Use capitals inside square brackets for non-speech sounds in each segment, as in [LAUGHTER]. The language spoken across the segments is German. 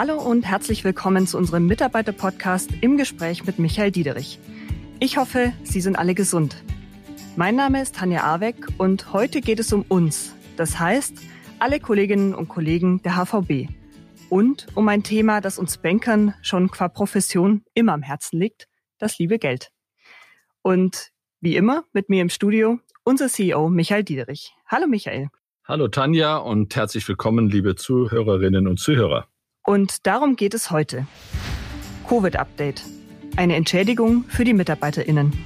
Hallo und herzlich willkommen zu unserem Mitarbeiter-Podcast im Gespräch mit Michael Diederich. Ich hoffe, Sie sind alle gesund. Mein Name ist Tanja Arweck und heute geht es um uns. Das heißt, alle Kolleginnen und Kollegen der HVB. Und um ein Thema, das uns Bankern schon qua Profession immer am Herzen liegt, das liebe Geld. Und wie immer mit mir im Studio unser CEO Michael Diederich. Hallo Michael. Hallo Tanja und herzlich willkommen, liebe Zuhörerinnen und Zuhörer. Und darum geht es heute. Covid-Update. Eine Entschädigung für die MitarbeiterInnen.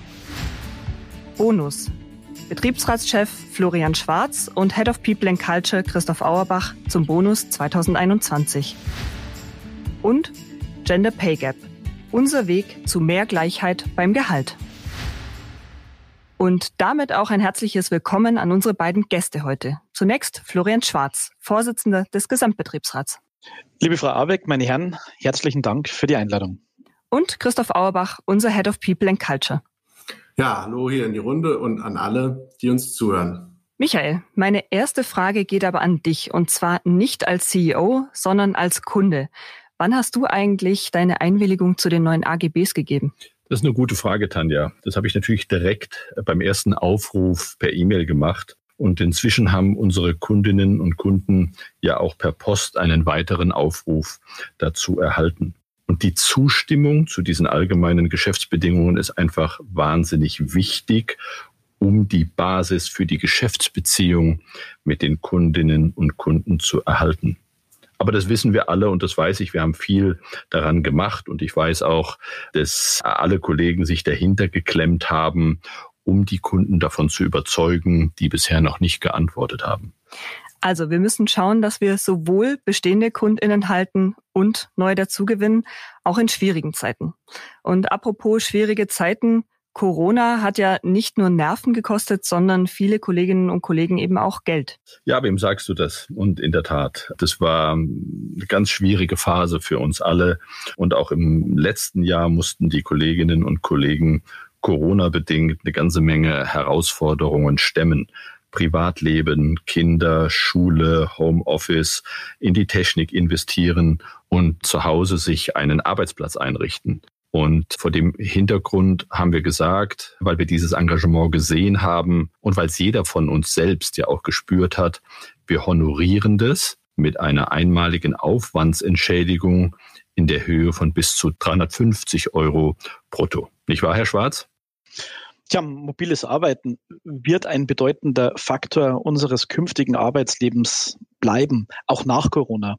Bonus. Betriebsratschef Florian Schwarz und Head of People and Culture Christoph Auerbach zum Bonus 2021. Und Gender Pay Gap. Unser Weg zu mehr Gleichheit beim Gehalt. Und damit auch ein herzliches Willkommen an unsere beiden Gäste heute. Zunächst Florian Schwarz, Vorsitzender des Gesamtbetriebsrats. Liebe Frau Abeck, meine Herren, herzlichen Dank für die Einladung. Und Christoph Auerbach, unser Head of People and Culture. Ja, hallo hier in die Runde und an alle, die uns zuhören. Michael, meine erste Frage geht aber an dich und zwar nicht als CEO, sondern als Kunde. Wann hast du eigentlich deine Einwilligung zu den neuen AGBs gegeben? Das ist eine gute Frage, Tanja. Das habe ich natürlich direkt beim ersten Aufruf per E-Mail gemacht. Und inzwischen haben unsere Kundinnen und Kunden ja auch per Post einen weiteren Aufruf dazu erhalten. Und die Zustimmung zu diesen allgemeinen Geschäftsbedingungen ist einfach wahnsinnig wichtig, um die Basis für die Geschäftsbeziehung mit den Kundinnen und Kunden zu erhalten. Aber das wissen wir alle und das weiß ich. Wir haben viel daran gemacht und ich weiß auch, dass alle Kollegen sich dahinter geklemmt haben, um die Kunden davon zu überzeugen, die bisher noch nicht geantwortet haben. Also wir müssen schauen, dass wir sowohl bestehende Kundinnen halten und neu dazugewinnen, auch in schwierigen Zeiten. Und apropos schwierige Zeiten, Corona hat ja nicht nur Nerven gekostet, sondern viele Kolleginnen und Kollegen eben auch Geld. Ja, wem sagst du das? Und in der Tat, das war eine ganz schwierige Phase für uns alle. Und auch im letzten Jahr mussten die Kolleginnen und Kollegen Corona-bedingt eine ganze Menge Herausforderungen stemmen. Privatleben, Kinder, Schule, Homeoffice, in die Technik investieren und zu Hause sich einen Arbeitsplatz einrichten. Und vor dem Hintergrund haben wir gesagt, weil wir dieses Engagement gesehen haben und weil es jeder von uns selbst ja auch gespürt hat, wir honorieren das mit einer einmaligen Aufwandsentschädigung in der Höhe von bis zu 350 Euro brutto. Nicht wahr, Herr Schwarz? Tja, mobiles Arbeiten wird ein bedeutender Faktor unseres künftigen Arbeitslebens bleiben, auch nach Corona.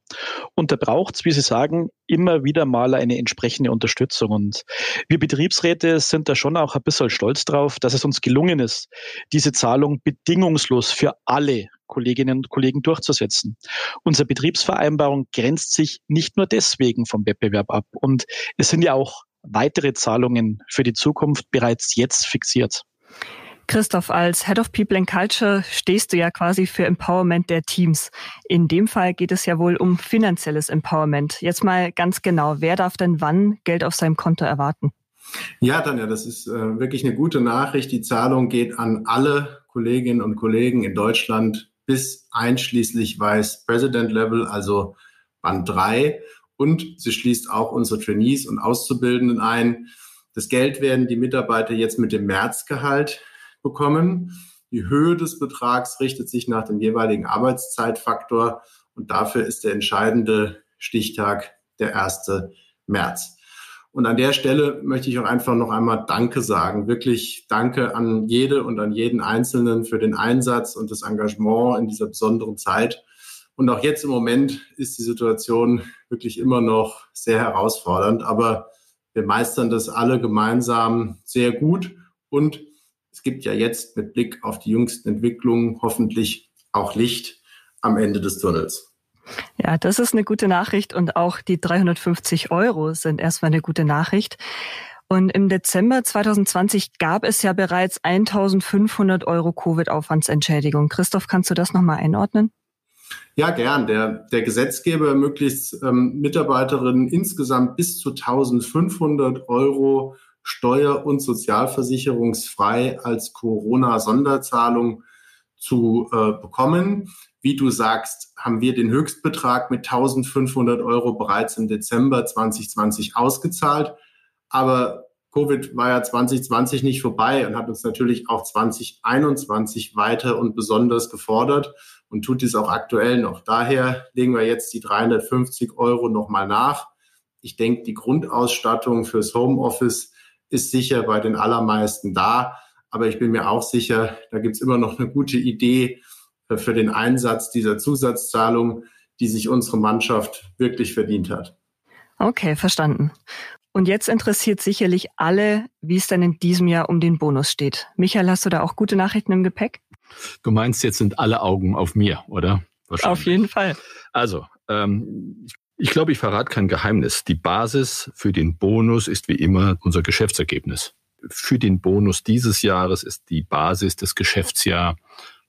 Und da braucht es, wie Sie sagen, immer wieder mal eine entsprechende Unterstützung. Und wir Betriebsräte sind da schon auch ein bisschen stolz drauf, dass es uns gelungen ist, diese Zahlung bedingungslos für alle Kolleginnen und Kollegen durchzusetzen. Unsere Betriebsvereinbarung grenzt sich nicht nur deswegen vom Wettbewerb ab. Und es sind ja auch weitere Zahlungen für die Zukunft bereits jetzt fixiert. Christoph, als Head of People and Culture stehst du ja quasi für Empowerment der Teams. In dem Fall geht es ja wohl um finanzielles Empowerment. Jetzt mal ganz genau, wer darf denn wann Geld auf seinem Konto erwarten? Ja, Tanja, das ist äh, wirklich eine gute Nachricht. Die Zahlung geht an alle Kolleginnen und Kollegen in Deutschland bis einschließlich Vice President Level, also Band 3. Und sie schließt auch unsere Trainees und Auszubildenden ein. Das Geld werden die Mitarbeiter jetzt mit dem Märzgehalt bekommen. Die Höhe des Betrags richtet sich nach dem jeweiligen Arbeitszeitfaktor und dafür ist der entscheidende Stichtag der 1. März. Und an der Stelle möchte ich auch einfach noch einmal Danke sagen. Wirklich Danke an jede und an jeden Einzelnen für den Einsatz und das Engagement in dieser besonderen Zeit. Und auch jetzt im Moment ist die Situation wirklich immer noch sehr herausfordernd, aber wir meistern das alle gemeinsam sehr gut und es gibt ja jetzt mit Blick auf die jüngsten Entwicklungen hoffentlich auch Licht am Ende des Tunnels. Ja, das ist eine gute Nachricht und auch die 350 Euro sind erstmal eine gute Nachricht. Und im Dezember 2020 gab es ja bereits 1500 Euro Covid-Aufwandsentschädigung. Christoph, kannst du das nochmal einordnen? Ja, gern. Der, der Gesetzgeber ermöglicht ähm, Mitarbeiterinnen insgesamt bis zu 1500 Euro steuer- und sozialversicherungsfrei als Corona-Sonderzahlung zu äh, bekommen. Wie du sagst, haben wir den Höchstbetrag mit 1500 Euro bereits im Dezember 2020 ausgezahlt. Aber Covid war ja 2020 nicht vorbei und hat uns natürlich auch 2021 weiter und besonders gefordert und tut dies auch aktuell noch. Daher legen wir jetzt die 350 Euro nochmal nach. Ich denke, die Grundausstattung fürs Homeoffice ist sicher bei den allermeisten da. Aber ich bin mir auch sicher, da gibt es immer noch eine gute Idee für den Einsatz dieser Zusatzzahlung, die sich unsere Mannschaft wirklich verdient hat. Okay, verstanden. Und jetzt interessiert sicherlich alle, wie es denn in diesem Jahr um den Bonus steht. Michael, hast du da auch gute Nachrichten im Gepäck? Du meinst, jetzt sind alle Augen auf mir, oder? Auf jeden Fall. Also, ähm, ich glaube, ich verrate kein Geheimnis. Die Basis für den Bonus ist wie immer unser Geschäftsergebnis. Für den Bonus dieses Jahres ist die Basis das Geschäftsjahr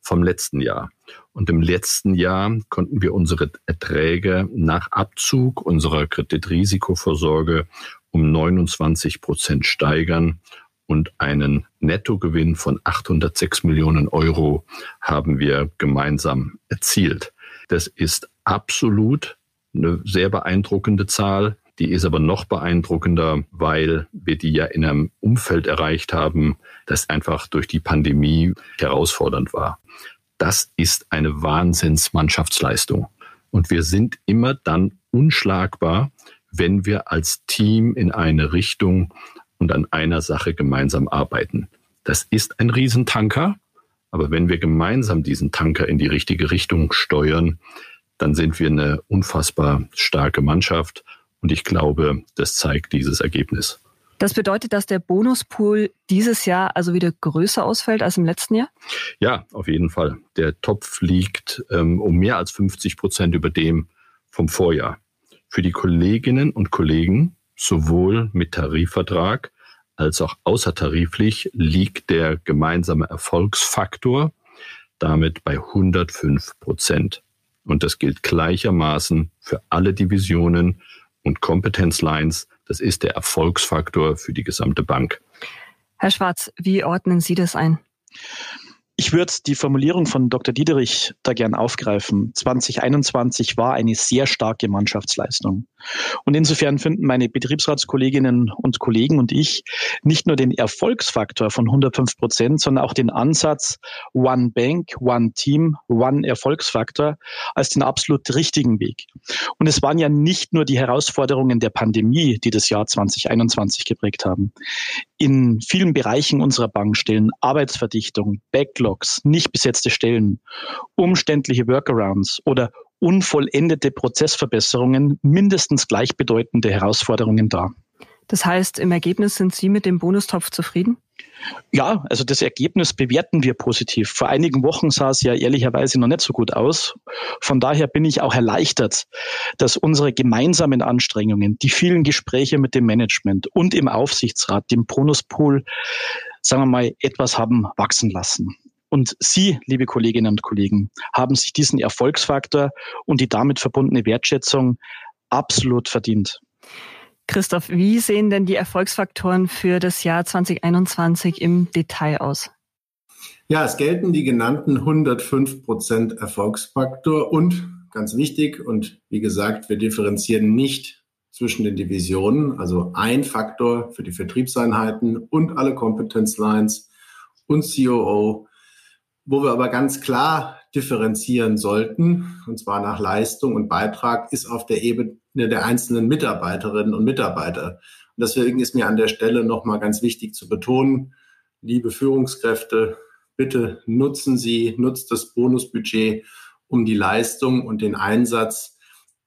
vom letzten Jahr. Und im letzten Jahr konnten wir unsere Erträge nach Abzug unserer Kreditrisikovorsorge um 29 Prozent steigern und einen Nettogewinn von 806 Millionen Euro haben wir gemeinsam erzielt. Das ist absolut eine sehr beeindruckende Zahl. Die ist aber noch beeindruckender, weil wir die ja in einem Umfeld erreicht haben, das einfach durch die Pandemie herausfordernd war. Das ist eine Wahnsinnsmannschaftsleistung. Und wir sind immer dann unschlagbar, wenn wir als Team in eine Richtung und an einer Sache gemeinsam arbeiten. Das ist ein Riesentanker, aber wenn wir gemeinsam diesen Tanker in die richtige Richtung steuern, dann sind wir eine unfassbar starke Mannschaft und ich glaube, das zeigt dieses Ergebnis. Das bedeutet, dass der Bonuspool dieses Jahr also wieder größer ausfällt als im letzten Jahr? Ja, auf jeden Fall. Der Topf liegt ähm, um mehr als 50 Prozent über dem vom Vorjahr für die Kolleginnen und Kollegen sowohl mit Tarifvertrag als auch außertariflich liegt der gemeinsame Erfolgsfaktor damit bei 105 Prozent. Und das gilt gleichermaßen für alle Divisionen und Kompetenzlines. Das ist der Erfolgsfaktor für die gesamte Bank. Herr Schwarz, wie ordnen Sie das ein? Ich würde die Formulierung von Dr. Diederich da gern aufgreifen. 2021 war eine sehr starke Mannschaftsleistung. Und insofern finden meine Betriebsratskolleginnen und Kollegen und ich nicht nur den Erfolgsfaktor von 105 Prozent, sondern auch den Ansatz One Bank, One Team, One Erfolgsfaktor als den absolut richtigen Weg. Und es waren ja nicht nur die Herausforderungen der Pandemie, die das Jahr 2021 geprägt haben. In vielen Bereichen unserer Bank stellen Arbeitsverdichtung, Backlogs, nicht besetzte Stellen, umständliche Workarounds oder unvollendete Prozessverbesserungen mindestens gleichbedeutende Herausforderungen dar. Das heißt, im Ergebnis sind Sie mit dem Bonustopf zufrieden? Ja, also das Ergebnis bewerten wir positiv. Vor einigen Wochen sah es ja ehrlicherweise noch nicht so gut aus. Von daher bin ich auch erleichtert, dass unsere gemeinsamen Anstrengungen, die vielen Gespräche mit dem Management und im Aufsichtsrat, dem Bonuspool, sagen wir mal, etwas haben wachsen lassen. Und Sie, liebe Kolleginnen und Kollegen, haben sich diesen Erfolgsfaktor und die damit verbundene Wertschätzung absolut verdient. Christoph, wie sehen denn die Erfolgsfaktoren für das Jahr 2021 im Detail aus? Ja, es gelten die genannten 105 Prozent Erfolgsfaktor und ganz wichtig und wie gesagt, wir differenzieren nicht zwischen den Divisionen, also ein Faktor für die Vertriebseinheiten und alle Kompetenzlines und COO wo wir aber ganz klar differenzieren sollten, und zwar nach Leistung und Beitrag, ist auf der Ebene der einzelnen Mitarbeiterinnen und Mitarbeiter. Und deswegen ist mir an der Stelle nochmal ganz wichtig zu betonen, liebe Führungskräfte, bitte nutzen Sie, nutzt das Bonusbudget, um die Leistung und den Einsatz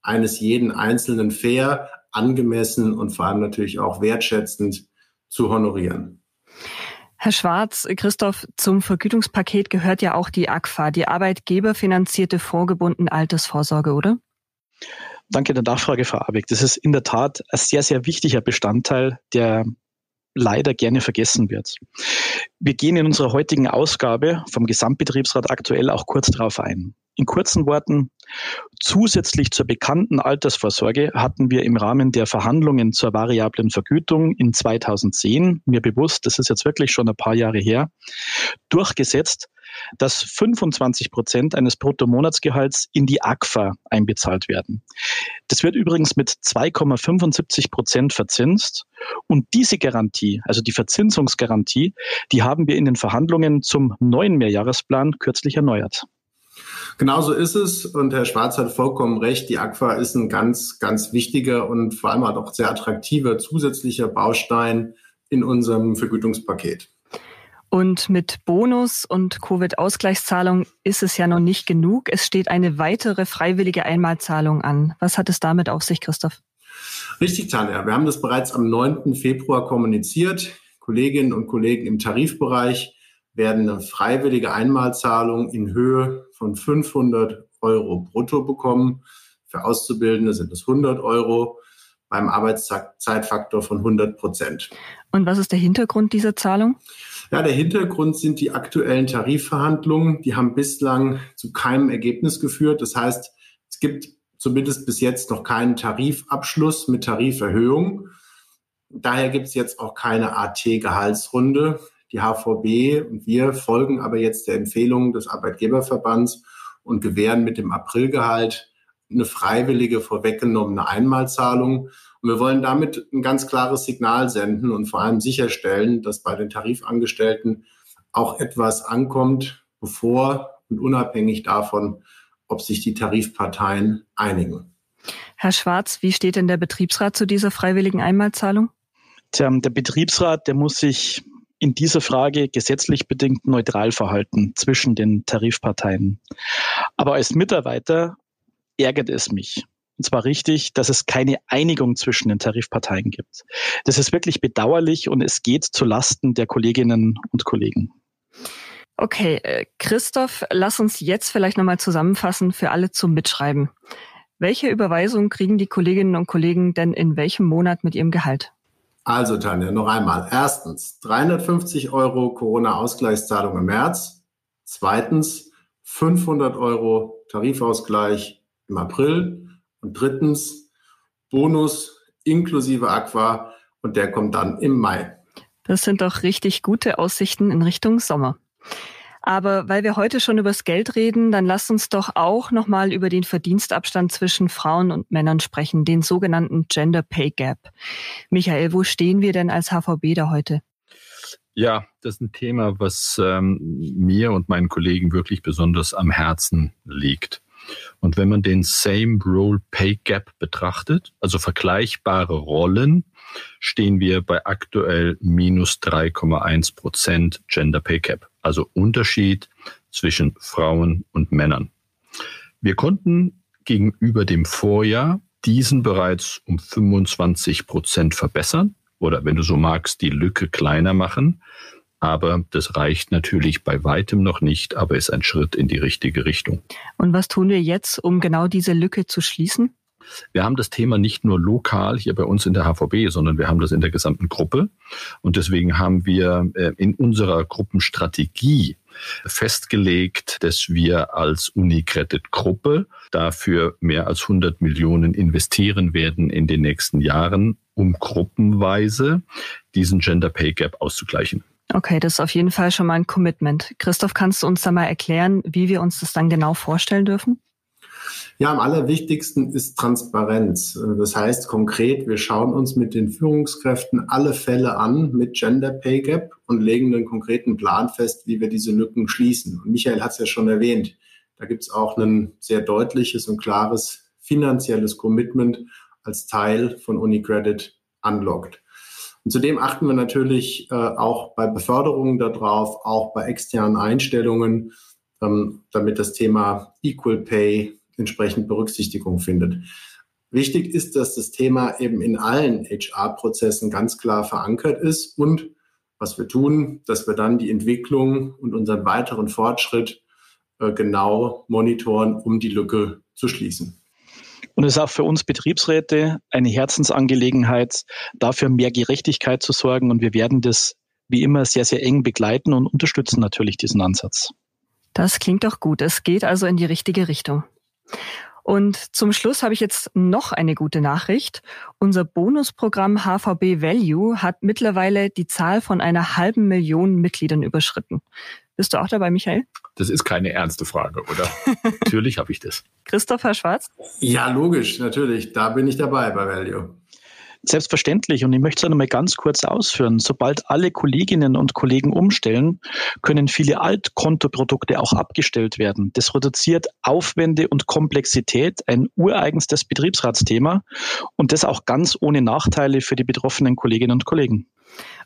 eines jeden Einzelnen fair, angemessen und vor allem natürlich auch wertschätzend zu honorieren. Herr Schwarz, Christoph, zum Vergütungspaket gehört ja auch die AGFA, die arbeitgeberfinanzierte vorgebundene Altersvorsorge, oder? Danke der Nachfrage, Frau Abeck. Das ist in der Tat ein sehr, sehr wichtiger Bestandteil, der leider gerne vergessen wird. Wir gehen in unserer heutigen Ausgabe vom Gesamtbetriebsrat aktuell auch kurz darauf ein. In kurzen Worten, zusätzlich zur bekannten Altersvorsorge hatten wir im Rahmen der Verhandlungen zur variablen Vergütung in 2010, mir bewusst, das ist jetzt wirklich schon ein paar Jahre her, durchgesetzt, dass 25 Prozent eines Bruttomonatsgehalts in die AGFA einbezahlt werden. Das wird übrigens mit 2,75 Prozent verzinst. Und diese Garantie, also die Verzinsungsgarantie, die haben wir in den Verhandlungen zum neuen Mehrjahresplan kürzlich erneuert. Genauso ist es und Herr Schwarz hat vollkommen recht. Die AQUA ist ein ganz, ganz wichtiger und vor allem auch sehr attraktiver zusätzlicher Baustein in unserem Vergütungspaket. Und mit Bonus und Covid-Ausgleichszahlung ist es ja noch nicht genug. Es steht eine weitere freiwillige Einmalzahlung an. Was hat es damit auf sich, Christoph? Richtig, Tanja. Wir haben das bereits am 9. Februar kommuniziert. Kolleginnen und Kollegen im Tarifbereich werden eine freiwillige Einmalzahlung in Höhe von 500 Euro brutto bekommen. Für Auszubildende sind es 100 Euro beim Arbeitszeitfaktor von 100 Prozent. Und was ist der Hintergrund dieser Zahlung? Ja, der Hintergrund sind die aktuellen Tarifverhandlungen. Die haben bislang zu keinem Ergebnis geführt. Das heißt, es gibt zumindest bis jetzt noch keinen Tarifabschluss mit Tariferhöhung. Daher gibt es jetzt auch keine AT-Gehaltsrunde. Die HVB und wir folgen aber jetzt der Empfehlung des Arbeitgeberverbands und gewähren mit dem Aprilgehalt eine freiwillige vorweggenommene Einmalzahlung. Und wir wollen damit ein ganz klares Signal senden und vor allem sicherstellen, dass bei den Tarifangestellten auch etwas ankommt, bevor und unabhängig davon, ob sich die Tarifparteien einigen. Herr Schwarz, wie steht denn der Betriebsrat zu dieser freiwilligen Einmalzahlung? Tja, der Betriebsrat, der muss sich in dieser Frage gesetzlich bedingt neutral verhalten zwischen den Tarifparteien. Aber als Mitarbeiter ärgert es mich. Und zwar richtig, dass es keine Einigung zwischen den Tarifparteien gibt. Das ist wirklich bedauerlich und es geht zu Lasten der Kolleginnen und Kollegen. Okay, äh, Christoph, lass uns jetzt vielleicht nochmal zusammenfassen für alle zum Mitschreiben. Welche Überweisung kriegen die Kolleginnen und Kollegen denn in welchem Monat mit ihrem Gehalt? Also Tanja, noch einmal. Erstens 350 Euro Corona-Ausgleichszahlung im März. Zweitens 500 Euro Tarifausgleich im April. Und drittens Bonus inklusive Aqua und der kommt dann im Mai. Das sind doch richtig gute Aussichten in Richtung Sommer. Aber weil wir heute schon übers Geld reden, dann lasst uns doch auch nochmal über den Verdienstabstand zwischen Frauen und Männern sprechen, den sogenannten Gender Pay Gap. Michael, wo stehen wir denn als HVB da heute? Ja, das ist ein Thema, was ähm, mir und meinen Kollegen wirklich besonders am Herzen liegt. Und wenn man den Same Role Pay Gap betrachtet, also vergleichbare Rollen, stehen wir bei aktuell minus 3,1 Prozent Gender Pay Gap, also Unterschied zwischen Frauen und Männern. Wir konnten gegenüber dem Vorjahr diesen bereits um 25 Prozent verbessern oder wenn du so magst, die Lücke kleiner machen. Aber das reicht natürlich bei weitem noch nicht, aber ist ein Schritt in die richtige Richtung. Und was tun wir jetzt, um genau diese Lücke zu schließen? Wir haben das Thema nicht nur lokal hier bei uns in der HVB, sondern wir haben das in der gesamten Gruppe. Und deswegen haben wir äh, in unserer Gruppenstrategie festgelegt, dass wir als Unicredit-Gruppe dafür mehr als 100 Millionen investieren werden in den nächsten Jahren, um gruppenweise diesen Gender Pay Gap auszugleichen. Okay, das ist auf jeden Fall schon mal ein Commitment. Christoph, kannst du uns da mal erklären, wie wir uns das dann genau vorstellen dürfen? Ja, am allerwichtigsten ist Transparenz. Das heißt konkret, wir schauen uns mit den Führungskräften alle Fälle an mit Gender Pay Gap und legen einen konkreten Plan fest, wie wir diese Lücken schließen. Und Michael hat es ja schon erwähnt. Da gibt es auch ein sehr deutliches und klares finanzielles Commitment als Teil von UniCredit Unlocked. Und zudem achten wir natürlich äh, auch bei Beförderungen darauf, auch bei externen Einstellungen, ähm, damit das Thema Equal Pay entsprechend Berücksichtigung findet. Wichtig ist, dass das Thema eben in allen HR-Prozessen ganz klar verankert ist und was wir tun, dass wir dann die Entwicklung und unseren weiteren Fortschritt äh, genau monitoren, um die Lücke zu schließen. Und es ist auch für uns Betriebsräte eine Herzensangelegenheit, dafür mehr Gerechtigkeit zu sorgen. Und wir werden das wie immer sehr, sehr eng begleiten und unterstützen natürlich diesen Ansatz. Das klingt doch gut. Es geht also in die richtige Richtung. Und zum Schluss habe ich jetzt noch eine gute Nachricht. Unser Bonusprogramm HVB Value hat mittlerweile die Zahl von einer halben Million Mitgliedern überschritten. Bist du auch dabei, Michael? Das ist keine ernste Frage, oder? [LAUGHS] natürlich habe ich das. Christopher Schwarz? Ja, logisch, natürlich. Da bin ich dabei bei Value. Selbstverständlich. Und ich möchte es einmal ganz kurz ausführen. Sobald alle Kolleginnen und Kollegen umstellen, können viele Altkontoprodukte auch abgestellt werden. Das reduziert Aufwände und Komplexität, ein ureigenstes Betriebsratsthema und das auch ganz ohne Nachteile für die betroffenen Kolleginnen und Kollegen.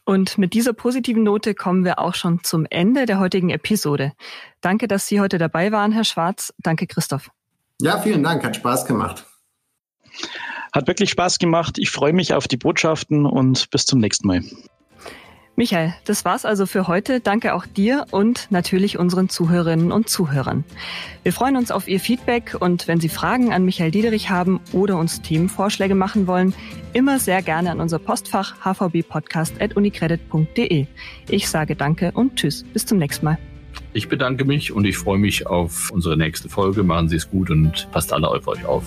Und mit dieser positiven Note kommen wir auch schon zum Ende der heutigen Episode. Danke, dass Sie heute dabei waren, Herr Schwarz. Danke, Christoph. Ja, vielen Dank. Hat Spaß gemacht. Hat wirklich Spaß gemacht. Ich freue mich auf die Botschaften und bis zum nächsten Mal. Michael, das war's also für heute. Danke auch dir und natürlich unseren Zuhörerinnen und Zuhörern. Wir freuen uns auf Ihr Feedback und wenn Sie Fragen an Michael Diederich haben oder uns Themenvorschläge machen wollen, immer sehr gerne an unser Postfach hvbpodcast.unicredit.de. Ich sage Danke und Tschüss. Bis zum nächsten Mal. Ich bedanke mich und ich freue mich auf unsere nächste Folge. Machen Sie es gut und passt alle auf euch auf.